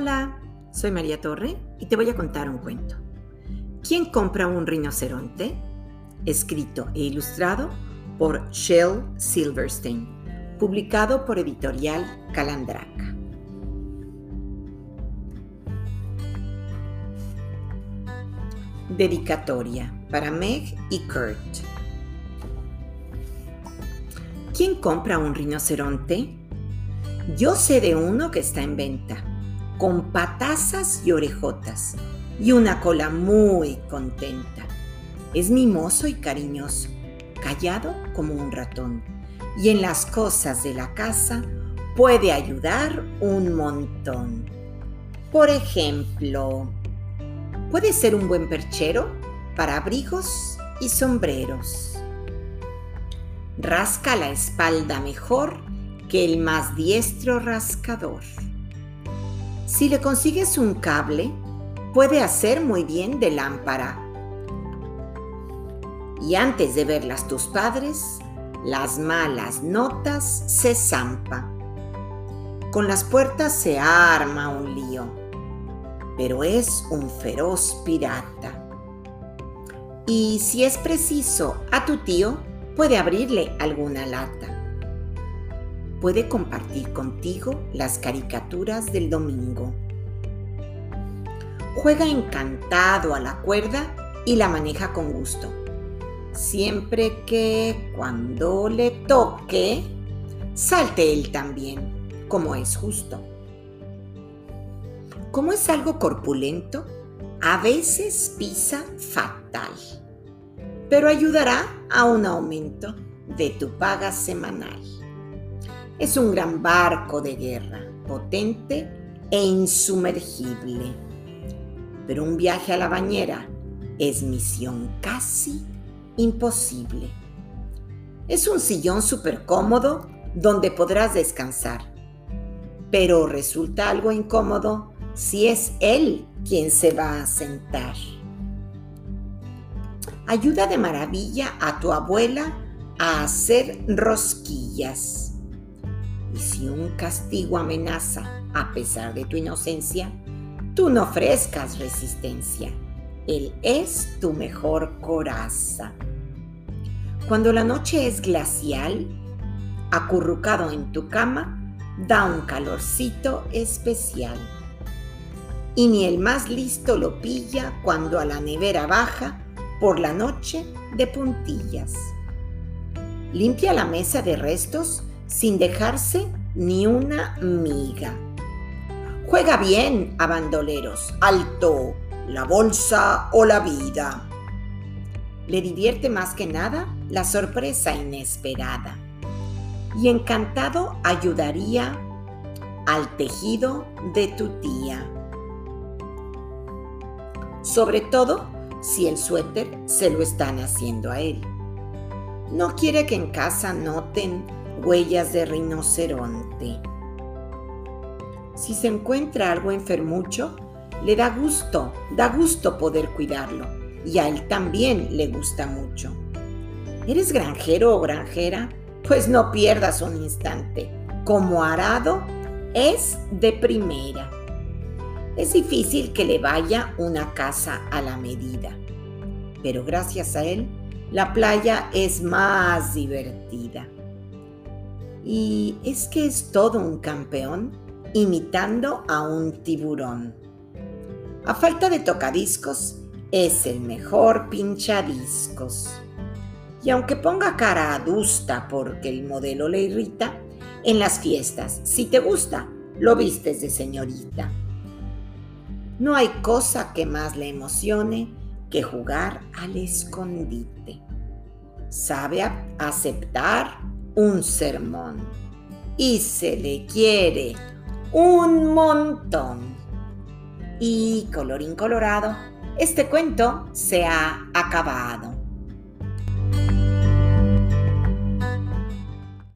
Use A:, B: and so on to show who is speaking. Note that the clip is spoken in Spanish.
A: Hola, soy María Torre y te voy a contar un cuento. ¿Quién compra un rinoceronte? Escrito e ilustrado por Shell Silverstein, publicado por editorial Calandraca. Dedicatoria para Meg y Kurt. ¿Quién compra un rinoceronte? Yo sé de uno que está en venta con patazas y orejotas y una cola muy contenta. Es mimoso y cariñoso, callado como un ratón, y en las cosas de la casa puede ayudar un montón. Por ejemplo, puede ser un buen perchero para abrigos y sombreros. Rasca la espalda mejor que el más diestro rascador. Si le consigues un cable, puede hacer muy bien de lámpara. Y antes de verlas tus padres, las malas notas se zampa. Con las puertas se arma un lío, pero es un feroz pirata. Y si es preciso, a tu tío puede abrirle alguna lata puede compartir contigo las caricaturas del domingo. Juega encantado a la cuerda y la maneja con gusto. Siempre que cuando le toque, salte él también, como es justo. Como es algo corpulento, a veces pisa fatal, pero ayudará a un aumento de tu paga semanal. Es un gran barco de guerra, potente e insumergible. Pero un viaje a la bañera es misión casi imposible. Es un sillón súper cómodo donde podrás descansar. Pero resulta algo incómodo si es él quien se va a sentar. Ayuda de maravilla a tu abuela a hacer rosquillas y si un castigo amenaza a pesar de tu inocencia, tú no ofrezcas resistencia. Él es tu mejor coraza. Cuando la noche es glacial, acurrucado en tu cama, da un calorcito especial. Y ni el más listo lo pilla cuando a la nevera baja por la noche de puntillas. Limpia la mesa de restos sin dejarse ni una miga. Juega bien a bandoleros, alto, la bolsa o la vida. Le divierte más que nada la sorpresa inesperada. Y encantado ayudaría al tejido de tu tía. Sobre todo si el suéter se lo están haciendo a él. No quiere que en casa noten huellas de rinoceronte. Si se encuentra algo enfermucho, le da gusto, da gusto poder cuidarlo y a él también le gusta mucho. ¿Eres granjero o granjera? Pues no pierdas un instante. Como arado es de primera. Es difícil que le vaya una casa a la medida, pero gracias a él la playa es más divertida. Y es que es todo un campeón imitando a un tiburón. A falta de tocadiscos, es el mejor pinchadiscos. Y aunque ponga cara adusta porque el modelo le irrita, en las fiestas, si te gusta, lo vistes de señorita. No hay cosa que más le emocione que jugar al escondite. Sabe aceptar un sermón y se le quiere un montón. Y colorín colorado, este cuento se ha acabado.